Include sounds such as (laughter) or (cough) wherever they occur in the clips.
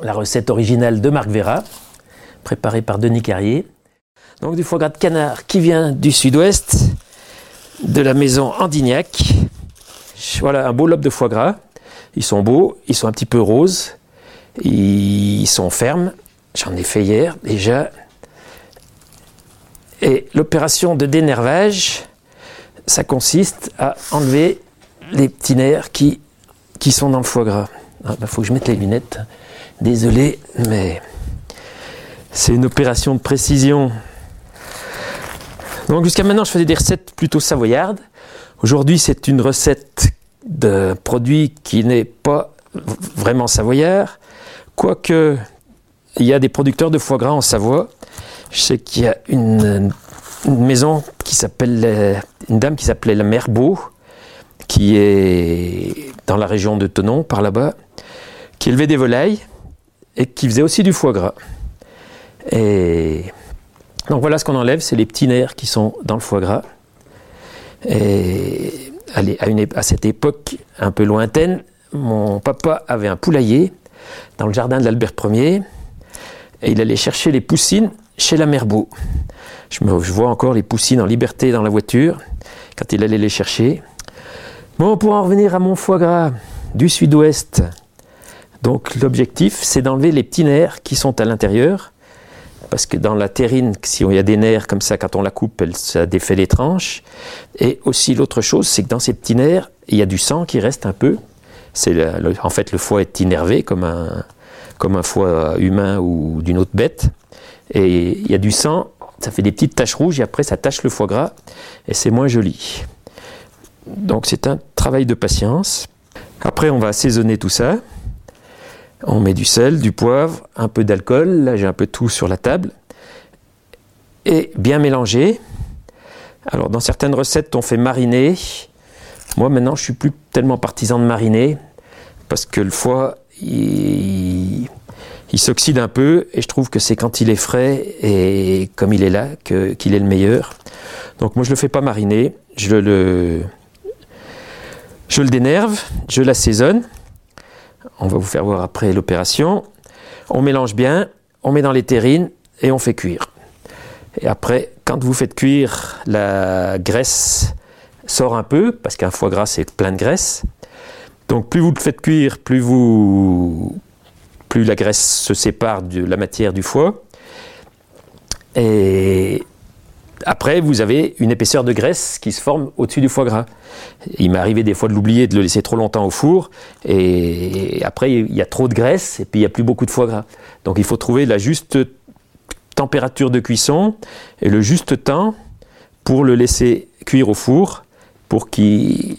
la recette originale de Marc Vera, préparée par Denis Carrier. Donc du foie gras de canard qui vient du sud-ouest, de la maison Andignac. Voilà un beau lobe de foie gras. Ils sont beaux, ils sont un petit peu roses, ils sont fermes. J'en ai fait hier déjà. Et l'opération de dénervage, ça consiste à enlever les petits nerfs qui, qui sont dans le foie gras. Il ah, bah, faut que je mette les lunettes. Désolé, mais c'est une opération de précision. Donc jusqu'à maintenant, je faisais des recettes plutôt savoyardes. Aujourd'hui, c'est une recette de produit qui n'est pas vraiment savoyard, quoique il y a des producteurs de foie gras en Savoie. Je sais qu'il y a une, maison qui s'appelle, une dame qui s'appelait la Mère Beau, qui est dans la région de Tenon, par là-bas, qui élevait des volailles et qui faisait aussi du foie gras. Et donc voilà ce qu'on enlève, c'est les petits nerfs qui sont dans le foie gras. Et à, une, à cette époque un peu lointaine, mon papa avait un poulailler dans le jardin de l'Albert Ier et il allait chercher les poussines chez la mère Beau. Je, je vois encore les poussines en liberté dans la voiture quand il allait les chercher. Bon, pour en revenir à mon foie gras du sud-ouest, donc l'objectif c'est d'enlever les petits nerfs qui sont à l'intérieur parce que dans la terrine, si il y a des nerfs comme ça, quand on la coupe, ça défait les tranches. Et aussi l'autre chose, c'est que dans ces petits nerfs, il y a du sang qui reste un peu. En fait le foie est innervé comme un, comme un foie humain ou d'une autre bête. Et il y a du sang, ça fait des petites taches rouges et après ça tache le foie gras et c'est moins joli. Donc c'est un travail de patience. Après on va assaisonner tout ça. On met du sel, du poivre, un peu d'alcool. Là, j'ai un peu tout sur la table. Et bien mélanger. Alors, dans certaines recettes, on fait mariner. Moi, maintenant, je suis plus tellement partisan de mariner parce que le foie, il, s'oxyde un peu et je trouve que c'est quand il est frais et comme il est là qu'il est le meilleur. Donc, moi, je le fais pas mariner. Je le dénerve, je l'assaisonne. On va vous faire voir après l'opération. On mélange bien, on met dans les terrines et on fait cuire. Et après, quand vous faites cuire, la graisse sort un peu, parce qu'un foie gras c'est plein de graisse. Donc plus vous le faites cuire, plus, vous, plus la graisse se sépare de la matière du foie. Et après, vous avez une épaisseur de graisse qui se forme au-dessus du foie gras. Il m'est arrivé des fois de l'oublier, de le laisser trop longtemps au four, et après, il y a trop de graisse, et puis il n'y a plus beaucoup de foie gras. Donc il faut trouver la juste température de cuisson et le juste temps pour le laisser cuire au four, pour qu'il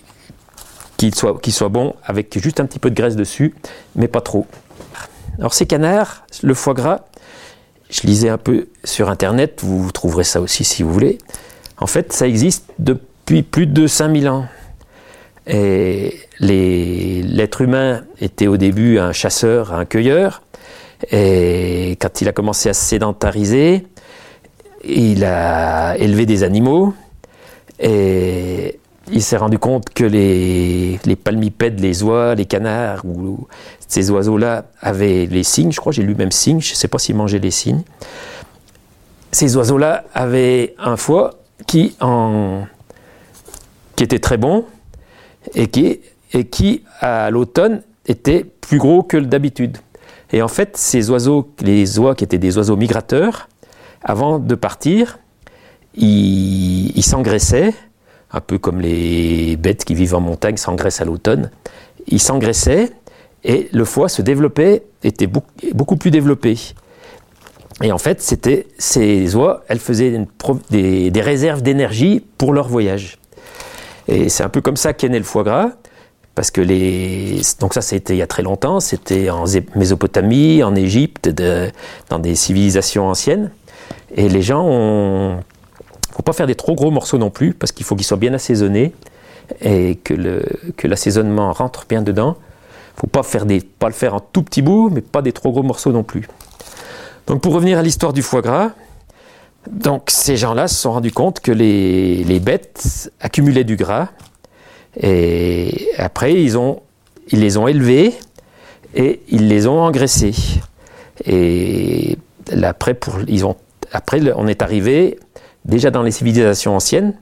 soit, soit bon, avec juste un petit peu de graisse dessus, mais pas trop. Alors ces canards, le foie gras, je lisais un peu sur Internet, vous trouverez ça aussi si vous voulez. En fait, ça existe depuis plus de 5000 ans. Et l'être humain était au début un chasseur, un cueilleur. Et quand il a commencé à se sédentariser, il a élevé des animaux. Il s'est rendu compte que les, palmipèdes, les oies, les canards, ou ces oiseaux-là avaient les cygnes, je crois, j'ai lu même cygnes, je ne sais pas s'ils mangeaient les cygnes. Ces oiseaux-là avaient un foie qui, en, qui était très bon et qui, et qui à l'automne, était plus gros que d'habitude. Et en fait, ces oiseaux, les oies qui étaient des oiseaux migrateurs, avant de partir, ils s'engraissaient un peu comme les bêtes qui vivent en montagne s'engraissent à l'automne. Ils s'engraissaient et le foie se développait, était beaucoup plus développé. Et en fait, c'était ces oies, elles faisaient des, réserves d'énergie pour leur voyage. Et c'est un peu comme ça qu'est né le foie gras, parce que les donc ça c'était il y a très longtemps, c'était en Mésopotamie, en Égypte, dans des civilisations anciennes, et les gens ont faut pas faire des trop gros morceaux non plus, parce qu'il faut qu'ils soient bien assaisonnés et que, le, que l'assaisonnement rentre bien dedans. Il faut pas, faire des, pas le faire en tout petits bouts, mais pas des trop gros morceaux non plus. Donc pour revenir à l'histoire du foie gras, donc ces gens-là se sont rendus compte que les, les bêtes accumulaient du gras et après ils, ont, ils les ont élevés et ils les ont engraissés. Et après, pour, ils ont, après, on est arrivé déjà dans les civilisations anciennes,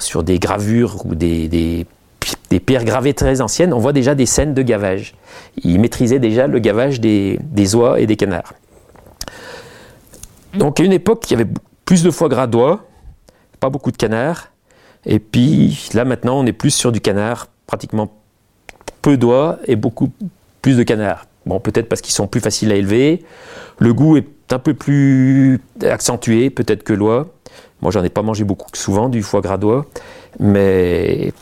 sur des gravures ou des, pierres gravées très anciennes, on voit déjà des scènes de gavage. Ils maîtrisaient déjà le gavage des, oies et des canards. Donc à une époque, il y avait plus de foie gras d'oie, pas beaucoup de canards. Et puis là maintenant, on est plus sur du canard, pratiquement peu d'oies et beaucoup plus de canards. Bon, peut-être parce qu'ils sont plus faciles à élever. Le goût est un peu plus accentué, peut-être que l'oie. Moi, j'en ai pas mangé beaucoup souvent du foie gras d'oie, mais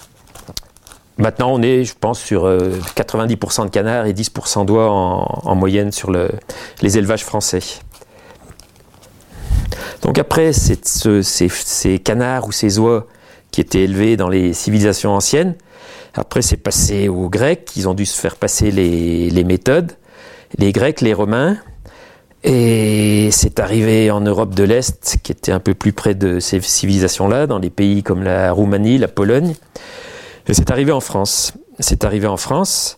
maintenant, on est, je pense, sur 90% euh, de canards et 10% d'oies en, moyenne sur les élevages français. Donc après, ces, canards ou ces oies qui étaient élevés dans les civilisations anciennes, après c'est passé aux Grecs, ils ont dû se faire passer les, méthodes, les Grecs, les Romains, et c'est arrivé en Europe de l'Est, qui était un peu plus près de ces civilisations-là, dans les pays comme la Roumanie, la Pologne, et c'est arrivé en France. C'est arrivé en France,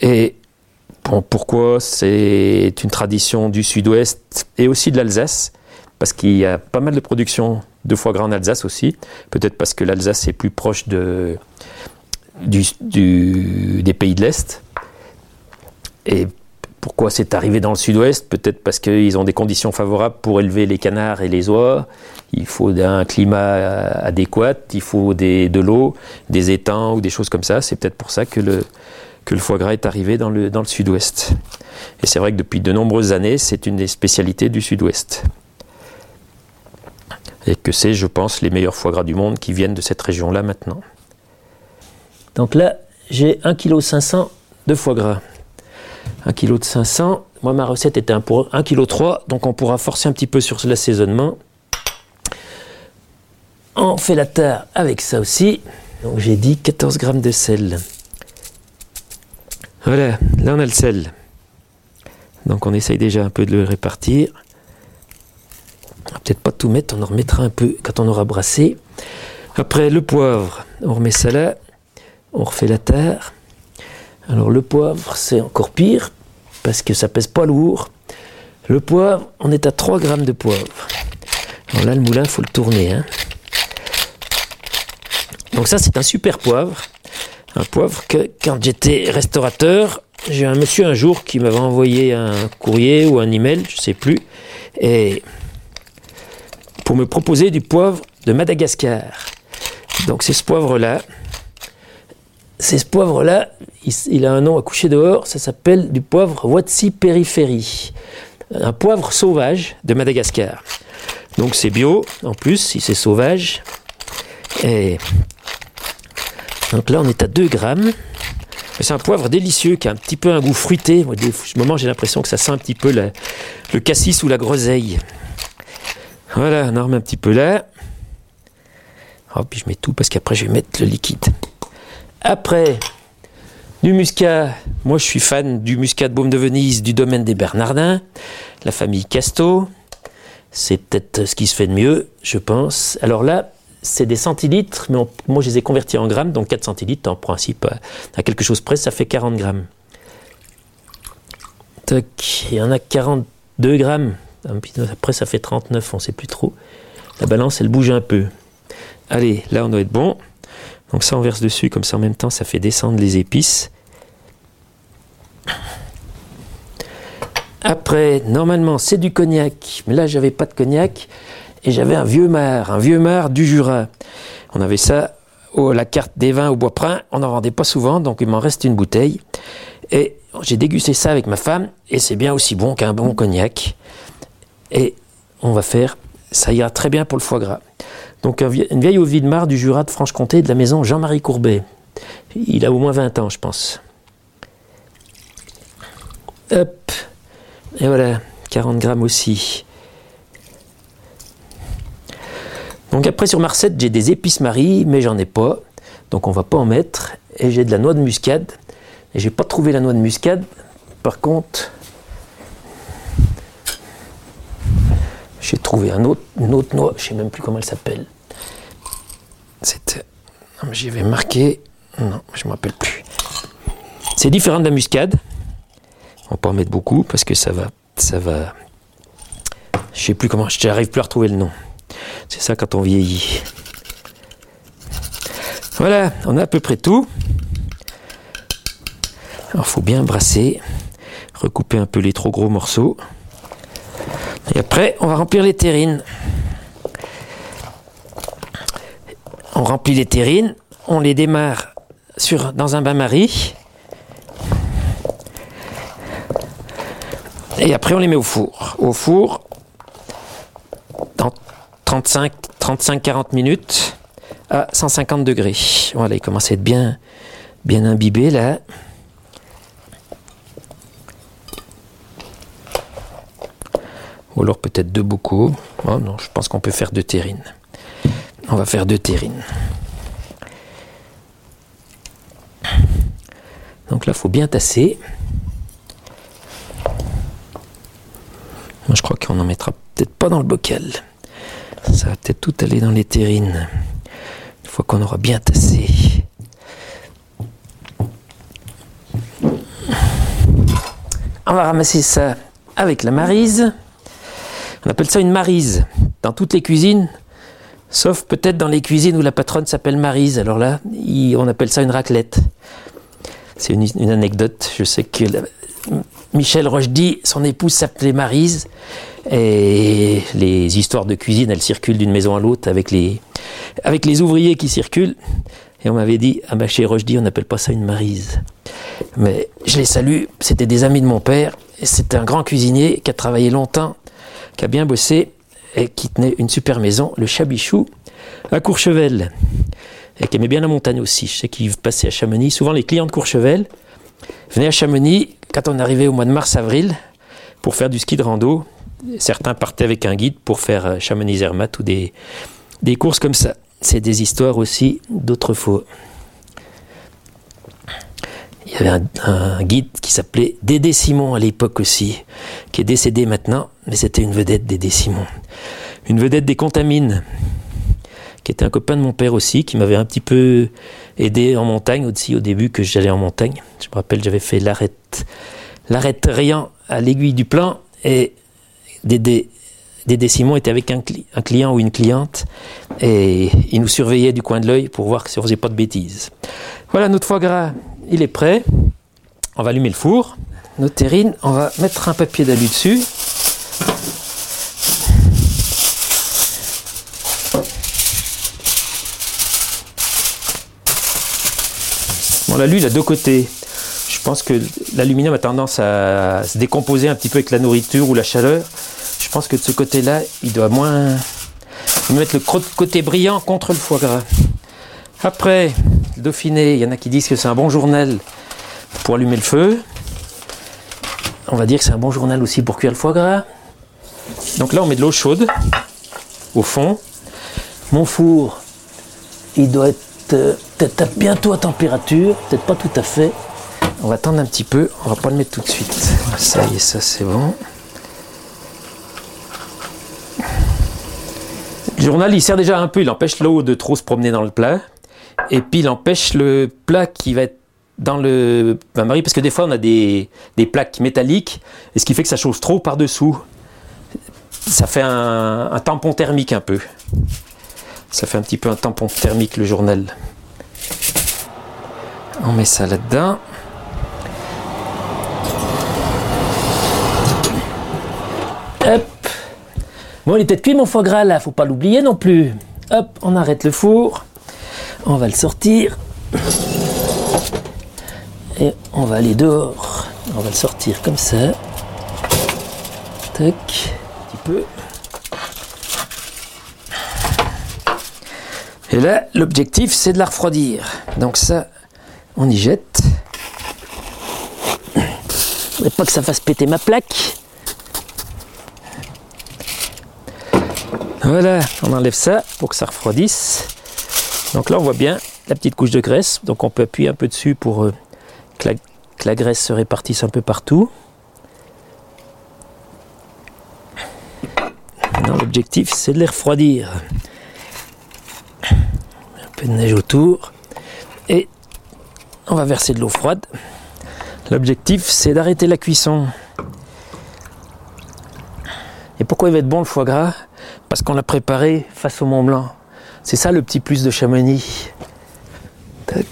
et pourquoi? C'est une tradition du sud-ouest et aussi de l'Alsace parce qu'il y a pas mal de production de foie gras en Alsace aussi. Peut-être parce que l'Alsace est plus proche des pays de l'Est. Pourquoi c'est arrivé dans le sud-ouest Peut-être parce qu'ils ont des conditions favorables pour élever les canards et les oies. Il faut un climat adéquat, il faut de l'eau, des étangs ou des choses comme ça. C'est peut-être pour ça que le, foie gras est arrivé dans le, dans le sud-ouest. Et c'est vrai que depuis de nombreuses années, c'est une des spécialités du sud-ouest et que c'est, je pense, les meilleurs foie gras du monde qui viennent de cette région-là maintenant. Donc là, j'ai 1,5 kg de foie gras. 1 kg de 500. Moi, ma recette était pour 1,3 kg, donc on pourra forcer un petit peu sur l'assaisonnement. On fait la terre avec ça aussi. Donc j'ai dit 14 grammes de sel. Voilà, là on a le sel. Donc on essaye déjà un peu de le répartir peut-être pas tout mettre, on en remettra un peu quand on aura brassé. Après le poivre, on remet ça là, on refait la terre. Alors le poivre, c'est encore pire, parce que ça pèse pas lourd. Le poivre, on est à 3 grammes de poivre. Alors là, le moulin, il faut le tourner. Hein. Donc ça, c'est un super poivre. Un poivre que, quand j'étais restaurateur, j'ai un monsieur un jour qui m'avait envoyé un courrier ou un email, je sais plus, et pour me proposer du poivre de Madagascar. Donc c'est ce poivre-là. C'est ce poivre-là, il, a un nom à coucher dehors, ça s'appelle du poivre Watsi périphérie. Un poivre sauvage de Madagascar. Donc c'est bio, en plus, si c'est sauvage. Et donc là, on est à 2 grammes. C'est un poivre délicieux qui a un petit peu un goût fruité. Moi, des moments, j'ai l'impression que ça sent un petit peu le cassis ou la groseille. Voilà, on en remet un petit peu là. Oh, puis je mets tout parce qu'après je vais mettre le liquide. Après, du muscat. Moi je suis fan du muscat de Baume de Venise du domaine des Bernardins, la famille Casto. C'est peut-être ce qui se fait de mieux, je pense. Alors là, c'est des centilitres, mais moi je les ai convertis en grammes, donc 4 centilitres en principe à quelque chose près, ça fait 40 grammes. Toc, il y en a 42 grammes. Après, ça fait 39, on ne sait plus trop. La balance, elle bouge un peu. Allez, là, on doit être bon. Donc ça, on verse dessus, comme ça, en même temps, ça fait descendre les épices. Après, normalement, c'est du cognac. Mais là, j'avais pas de cognac. Et j'avais un vieux mar, un vieux mar du Jura. On avait ça, la carte des vins au bois prin. On n'en vendait pas souvent, donc il m'en reste une bouteille. Et j'ai dégusté ça avec ma femme. Et c'est bien aussi bon qu'un bon cognac. Et on va faire, ça ira très bien pour le foie gras. Donc une vieille eau de Mar du Jura de Franche-Comté de la maison Jean-Marie Courbet. Il a au moins 20 ans, je pense. Hop. Et voilà, 40 grammes aussi. Donc après sur ma recette, j'ai des épices Marie, mais j'en ai pas. Donc on va pas en mettre. Et j'ai de la noix de muscade. Et j'ai pas trouvé la noix de muscade. Par contre, J'ai trouvé un autre, une autre noix, je ne sais même plus comment elle s'appelle. C'était. J'y avais marqué. Non, je ne me rappelle plus. C'est différent de la muscade. On peut en mettre beaucoup parce que ça va, ça va. Je sais plus comment, je n'arrive plus à retrouver le nom. C'est ça quand on vieillit. Voilà, on a à peu près tout. Alors faut bien brasser, recouper un peu les trop gros morceaux. Et après, on va remplir les terrines. On remplit les terrines, on les démarre dans un bain-marie. Et après, on les met au four. Au four, dans 35-40 minutes à 150 degrés. Voilà, il commence à être bien, bien imbibé là. Ou alors peut-être deux bocaux. Oh non, je pense qu'on peut faire deux terrines. On va faire deux terrines. Donc là, il faut bien tasser. Moi, je crois qu'on en mettra peut-être pas dans le bocal. Ça va peut-être tout aller dans les terrines. Une fois qu'on aura bien tassé. On va ramasser ça avec la marise. On appelle ça une marise. Dans toutes les cuisines, sauf peut-être dans les cuisines où la patronne s'appelle Marise. Alors là, on appelle ça une raclette. C'est une, anecdote. Je sais que Michel Rochdy, son épouse s'appelait Marise. Et les histoires de cuisine, elles circulent d'une maison à l'autre avec les, ouvriers qui circulent. Et on m'avait dit, ah ben chez Rochdy, on n'appelle pas ça une Marise. Mais je les salue, c'était des amis de mon père. C'était un grand cuisinier qui a travaillé longtemps, qui a bien bossé et qui tenait une super maison, le Chabichou, à Courchevel et qui aimait bien la montagne aussi. Je sais qu'il passait à Chamonix. Souvent, les clients de Courchevel venaient à Chamonix quand on arrivait au mois de mars-avril pour faire du ski de rando. Certains partaient avec un guide pour faire euh, Chamonix-Zermatt ou des, des courses comme ça. C'est des histoires aussi d'autrefois. Il y avait un, guide qui s'appelait Dédé Simon à l'époque aussi, qui est décédé maintenant, mais c'était une vedette Dédé Simon. Une vedette des contamines qui était un copain de mon père aussi, qui m'avait un petit peu aidé en montagne aussi au début que j'allais en montagne. Je me rappelle, j'avais fait l'arrête, l'arrête rien à l'aiguille du plan et Dédé, Dédé Simon était avec un, un, client ou une cliente et il nous surveillait du coin de l'œil pour voir si on faisait pas de bêtises. Voilà, notre foie gras, il est prêt. On va allumer le four. Notre terrine, on va mettre un papier d'alu dessus. Bon, l'alu, il a deux côtés. Je pense que l'aluminium a tendance à se décomposer un petit peu avec la nourriture ou la chaleur. Je pense que de ce côté-là, il doit moins mettre le côté brillant contre le foie gras. Après, Dauphiné, il y en a qui disent que c'est un bon journal pour allumer le feu. On va dire que c'est un bon journal aussi pour cuire le foie gras. Donc là, on met de l'eau chaude au fond. Mon four, il doit être peut-être bientôt à température, peut-être pas tout à fait. On va attendre un petit peu, on va pas le mettre tout de suite. Ça y est, ça c'est bon. Le journal, il sert déjà un peu, il empêche l'eau de trop se promener dans le plat. Et puis il empêche le plat qui va être dans le bain-marie, parce que des fois on a des, plaques métalliques, et ce qui fait que ça chauffe trop par-dessous. Ça fait un tampon thermique un peu. Ça fait un petit peu un tampon thermique le journal. On met ça là-dedans. Hop. Bon, il était cuit mon foie gras là, faut pas l'oublier non plus. Hop, on arrête le four. On va le sortir. Et on va aller dehors. On va le sortir comme ça. Tac. Un petit peu. Et là, l'objectif, c'est de la refroidir. Donc ça, on y jette. Et pas que ça fasse péter ma plaque. Voilà, on enlève ça pour que ça refroidisse. Donc là, on voit bien la petite couche de graisse. Donc on peut appuyer un peu dessus pour euh, que, la, graisse se répartisse un peu partout. l'objectif, c'est de les refroidir peu de neige autour. Et on va verser de l'eau froide. L'objectif, c'est d'arrêter la cuisson. Et pourquoi il va être bon le foie gras? Parce qu'on l'a préparé face au Mont Blanc. C'est ça le petit plus de Chamonix. Donc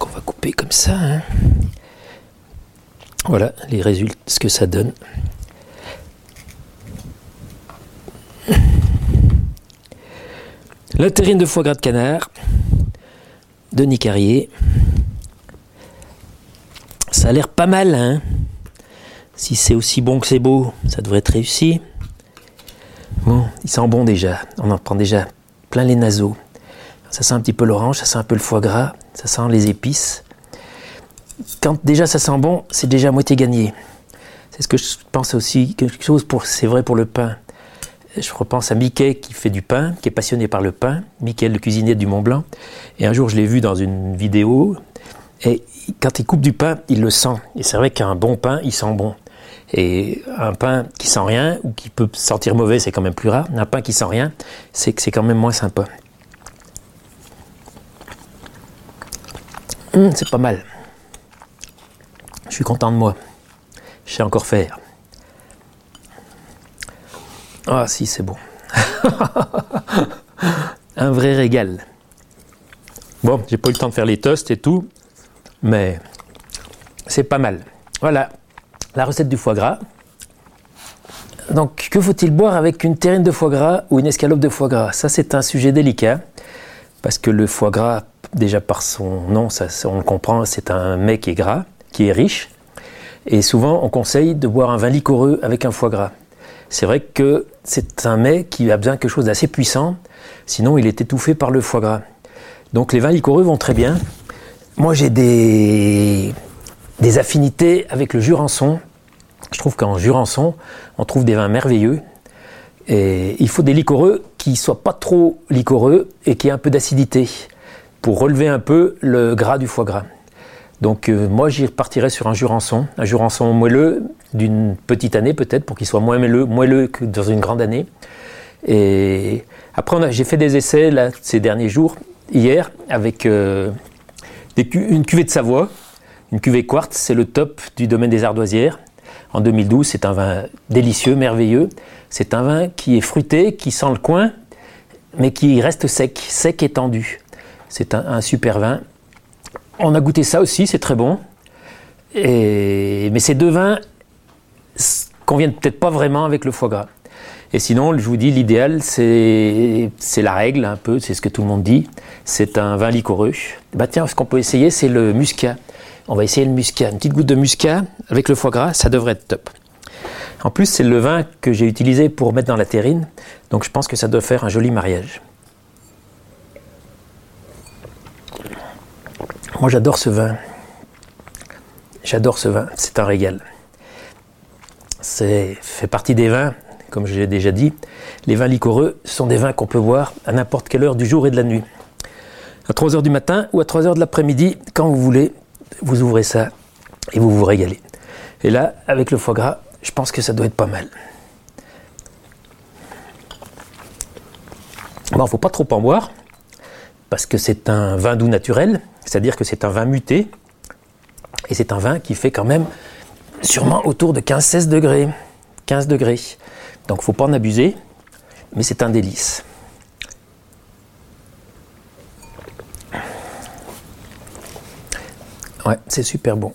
on va couper comme ça. Hein. Voilà les résultats, ce que ça donne. La terrine de foie gras de canard de Carrier. Ça a l'air pas mal, hein Si c'est aussi bon que c'est beau, ça devrait être réussi. Bon, il sent bon déjà. On en prend déjà plein les naseaux. Ça sent un petit peu l'orange, ça sent un peu le foie gras, ça sent les épices. Quand déjà ça sent bon, c'est déjà moitié gagné. C'est ce que je pense aussi, quelque chose pour, c'est vrai pour le pain. Je repense à Mickey qui fait du pain, qui est passionné par le pain, Mickey le cuisinier du Mont Blanc. Et un jour, je l'ai vu dans une vidéo, et quand il coupe du pain, il le sent. Et c'est vrai qu'un bon pain, il sent bon. Et un pain qui sent rien, ou qui peut sentir mauvais, c'est quand même plus rare. Un pain qui sent rien, c'est que c'est quand même moins sympa. Hum, c'est pas mal. Je suis content de moi. Je sais encore faire. Ah si, c'est bon. (laughs) Un vrai régal. Bon, j'ai pas eu le temps de faire les toasts et tout, mais c'est pas mal. Voilà, la recette du foie gras. Donc, que faut-il boire avec une terrine de foie gras ou une escalope de foie gras? Ça, c'est un sujet délicat, parce que le foie gras, déjà par son nom, ça, on le comprend, c'est un mets qui est gras, qui est riche. Et souvent, on conseille de boire un vin liquoreux avec un foie gras. C'est vrai que c'est un mets qui a besoin de quelque chose d'assez puissant, sinon il est étouffé par le foie gras. Donc les vins liquoreux vont très bien. Moi j'ai des, des affinités avec le Jurançon. Je trouve qu'en Jurançon, on trouve des vins merveilleux. Et il faut des liquoreux qui soient pas trop liquoreux et qui aient un peu d'acidité pour relever un peu le gras du foie gras. Donc euh, moi j'y repartirais sur un jurançon, un jurançon moelleux d'une petite année peut-être pour qu'il soit moins moelleux, moelleux que dans une grande année. Et après j'ai fait des essais ces derniers jours, hier, avec euh, une cuvée de Savoie, une cuvée quartz, c'est le top du domaine des ardoisières. En 2012, c'est un vin délicieux, merveilleux. C'est un vin qui est fruité, qui sent le coin, mais qui reste sec, sec et tendu. C'est un super vin on a goûté ça aussi, c'est très bon. mais ces deux vins conviennent peut-être pas vraiment avec le foie gras. Et sinon, je vous dis, l'idéal, c'est la règle un peu, c'est ce que tout le monde dit. C'est un vin liquoreux. Bah tiens, ce qu'on peut essayer, c'est le muscat. On va essayer le muscat. Une petite goutte de muscat avec le foie gras, ça devrait être top. En plus, c'est le vin que j'ai utilisé pour mettre dans la terrine. Donc je pense que ça doit faire un joli mariage. Moi j'adore ce vin. J'adore ce vin, c'est un régal. C'est fait partie des vins, comme je l'ai déjà dit. Les vins liquoreux sont des vins qu'on peut boire à n'importe quelle heure du jour et de la nuit. À 3 h du matin ou à 3 h de l'après-midi, quand vous voulez, vous ouvrez ça et vous vous régalez. Et là, avec le foie gras, je pense que ça doit être pas mal. Bon, faut pas trop en boire, parce que c'est un vin doux naturel, c'est-à-dire que c'est un vin muté, et c'est un vin qui fait quand même sûrement autour de 15-16 degrés. 15 degrés. Donc il ne faut pas en abuser, mais c'est un délice. Ouais, c'est super bon.